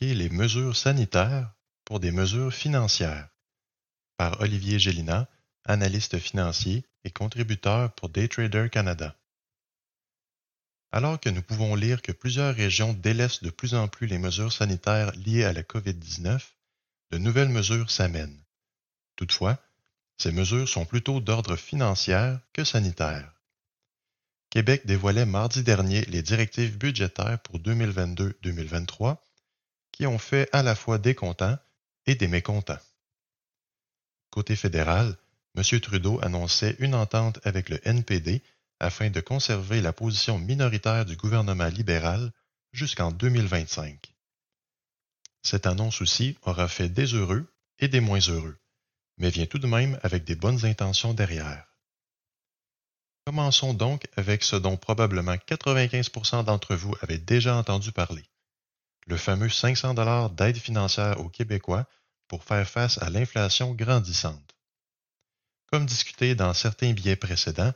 Les mesures sanitaires pour des mesures financières par Olivier Gélina, analyste financier et contributeur pour Daytrader Canada. Alors que nous pouvons lire que plusieurs régions délaissent de plus en plus les mesures sanitaires liées à la COVID-19, de nouvelles mesures s'amènent. Toutefois, ces mesures sont plutôt d'ordre financier que sanitaire. Québec dévoilait mardi dernier les directives budgétaires pour 2022-2023 qui ont fait à la fois des contents et des mécontents. Côté fédéral, M. Trudeau annonçait une entente avec le NPD afin de conserver la position minoritaire du gouvernement libéral jusqu'en 2025. Cette annonce aussi aura fait des heureux et des moins heureux, mais vient tout de même avec des bonnes intentions derrière. Commençons donc avec ce dont probablement 95% d'entre vous avaient déjà entendu parler. Le fameux 500 dollars d'aide financière aux Québécois pour faire face à l'inflation grandissante. Comme discuté dans certains billets précédents,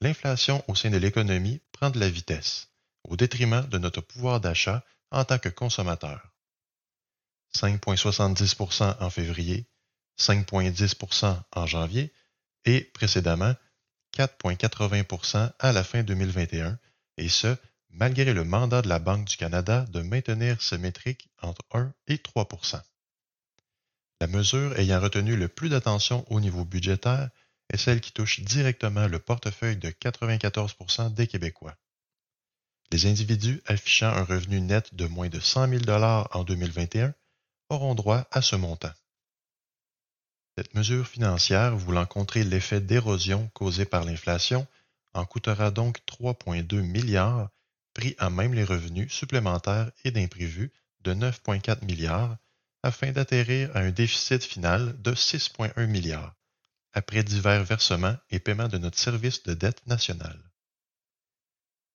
l'inflation au sein de l'économie prend de la vitesse, au détriment de notre pouvoir d'achat en tant que consommateur. 5,70% en février, 5,10% en janvier et précédemment 4,80% à la fin 2021, et ce, malgré le mandat de la Banque du Canada de maintenir ces métriques entre 1 et 3% La mesure ayant retenu le plus d'attention au niveau budgétaire est celle qui touche directement le portefeuille de 94% des Québécois. Les individus affichant un revenu net de moins de 100 000 en 2021 auront droit à ce montant. Cette mesure financière voulant contrer l'effet d'érosion causé par l'inflation en coûtera donc 3,2 milliards, pris à même les revenus supplémentaires et d'imprévus de 9,4 milliards, afin d'atterrir à un déficit final de 6,1 milliards, après divers versements et paiements de notre service de dette nationale.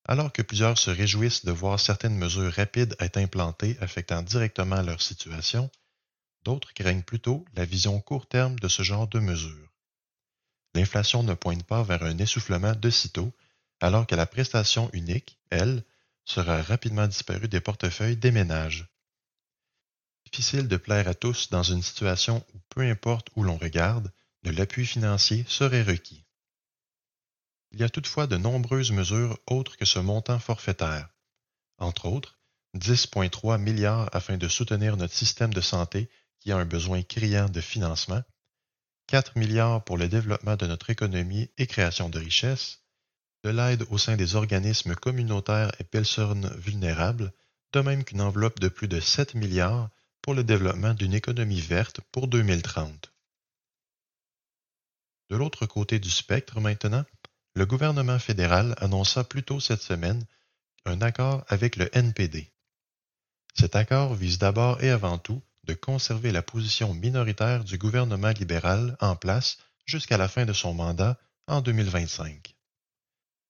Alors que plusieurs se réjouissent de voir certaines mesures rapides être implantées affectant directement leur situation, d'autres craignent plutôt la vision court terme de ce genre de mesures. L'inflation ne pointe pas vers un essoufflement de sitôt, alors que la prestation unique, elle, sera rapidement disparue des portefeuilles des ménages. Difficile de plaire à tous dans une situation où peu importe où l'on regarde, de l'appui financier serait requis. Il y a toutefois de nombreuses mesures autres que ce montant forfaitaire. Entre autres, 10,3 milliards afin de soutenir notre système de santé qui a un besoin criant de financement, 4 milliards pour le développement de notre économie et création de richesses, de l'aide au sein des organismes communautaires et personnes vulnérables, de même qu'une enveloppe de plus de 7 milliards pour le développement d'une économie verte pour 2030. De l'autre côté du spectre maintenant, le gouvernement fédéral annonça plus tôt cette semaine un accord avec le NPD. Cet accord vise d'abord et avant tout de conserver la position minoritaire du gouvernement libéral en place jusqu'à la fin de son mandat en 2025.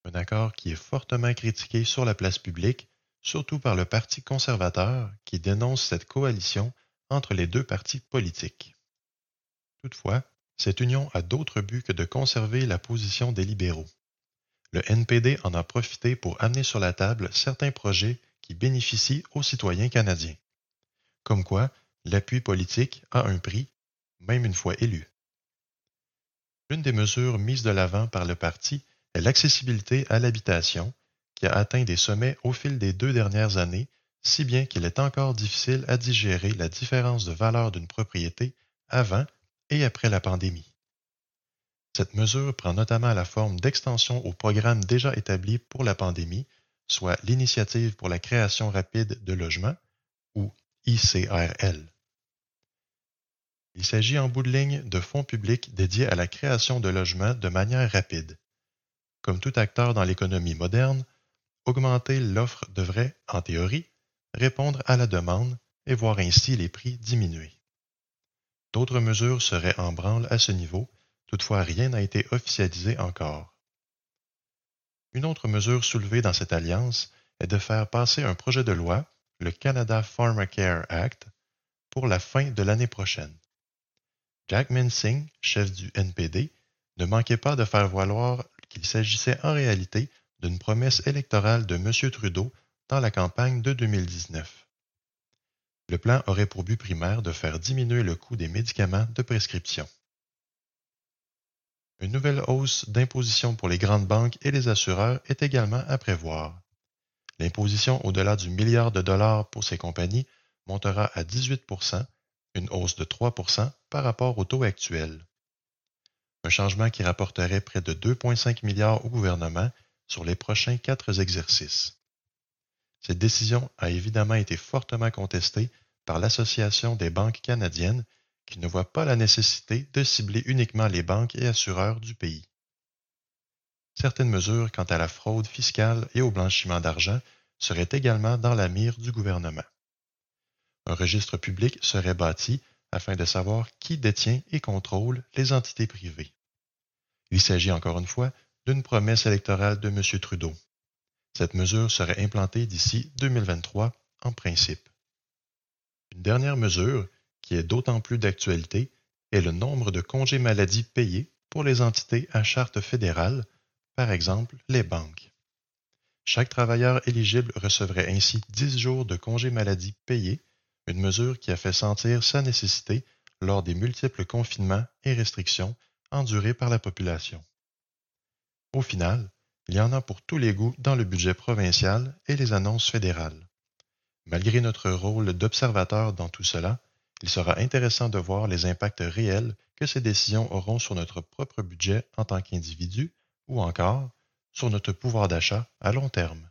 Un accord qui est fortement critiqué sur la place publique, surtout par le Parti conservateur qui dénonce cette coalition entre les deux partis politiques. Toutefois, cette union a d'autres buts que de conserver la position des libéraux. Le NPD en a profité pour amener sur la table certains projets qui bénéficient aux citoyens canadiens. Comme quoi, L'appui politique a un prix, même une fois élu. L'une des mesures mises de l'avant par le parti est l'accessibilité à l'habitation, qui a atteint des sommets au fil des deux dernières années, si bien qu'il est encore difficile à digérer la différence de valeur d'une propriété avant et après la pandémie. Cette mesure prend notamment la forme d'extension au programme déjà établi pour la pandémie, soit l'Initiative pour la création rapide de logements, ou ICRL. Il s'agit en bout de ligne de fonds publics dédiés à la création de logements de manière rapide. Comme tout acteur dans l'économie moderne, augmenter l'offre devrait, en théorie, répondre à la demande et voir ainsi les prix diminuer. D'autres mesures seraient en branle à ce niveau, toutefois rien n'a été officialisé encore. Une autre mesure soulevée dans cette alliance est de faire passer un projet de loi, le Canada Pharmacare Act, pour la fin de l'année prochaine. Jack Singh, chef du NPD, ne manquait pas de faire valoir qu'il s'agissait en réalité d'une promesse électorale de M. Trudeau dans la campagne de 2019. Le plan aurait pour but primaire de faire diminuer le coût des médicaments de prescription. Une nouvelle hausse d'imposition pour les grandes banques et les assureurs est également à prévoir. L'imposition au-delà du milliard de dollars pour ces compagnies montera à 18% une hausse de 3% par rapport au taux actuel. Un changement qui rapporterait près de 2,5 milliards au gouvernement sur les prochains quatre exercices. Cette décision a évidemment été fortement contestée par l'Association des banques canadiennes qui ne voit pas la nécessité de cibler uniquement les banques et assureurs du pays. Certaines mesures quant à la fraude fiscale et au blanchiment d'argent seraient également dans la mire du gouvernement. Un registre public serait bâti afin de savoir qui détient et contrôle les entités privées. Il s'agit encore une fois d'une promesse électorale de M. Trudeau. Cette mesure serait implantée d'ici 2023 en principe. Une dernière mesure, qui est d'autant plus d'actualité, est le nombre de congés maladie payés pour les entités à charte fédérale, par exemple les banques. Chaque travailleur éligible recevrait ainsi 10 jours de congés maladie payés une mesure qui a fait sentir sa nécessité lors des multiples confinements et restrictions endurés par la population. Au final, il y en a pour tous les goûts dans le budget provincial et les annonces fédérales. Malgré notre rôle d'observateur dans tout cela, il sera intéressant de voir les impacts réels que ces décisions auront sur notre propre budget en tant qu'individu ou encore sur notre pouvoir d'achat à long terme.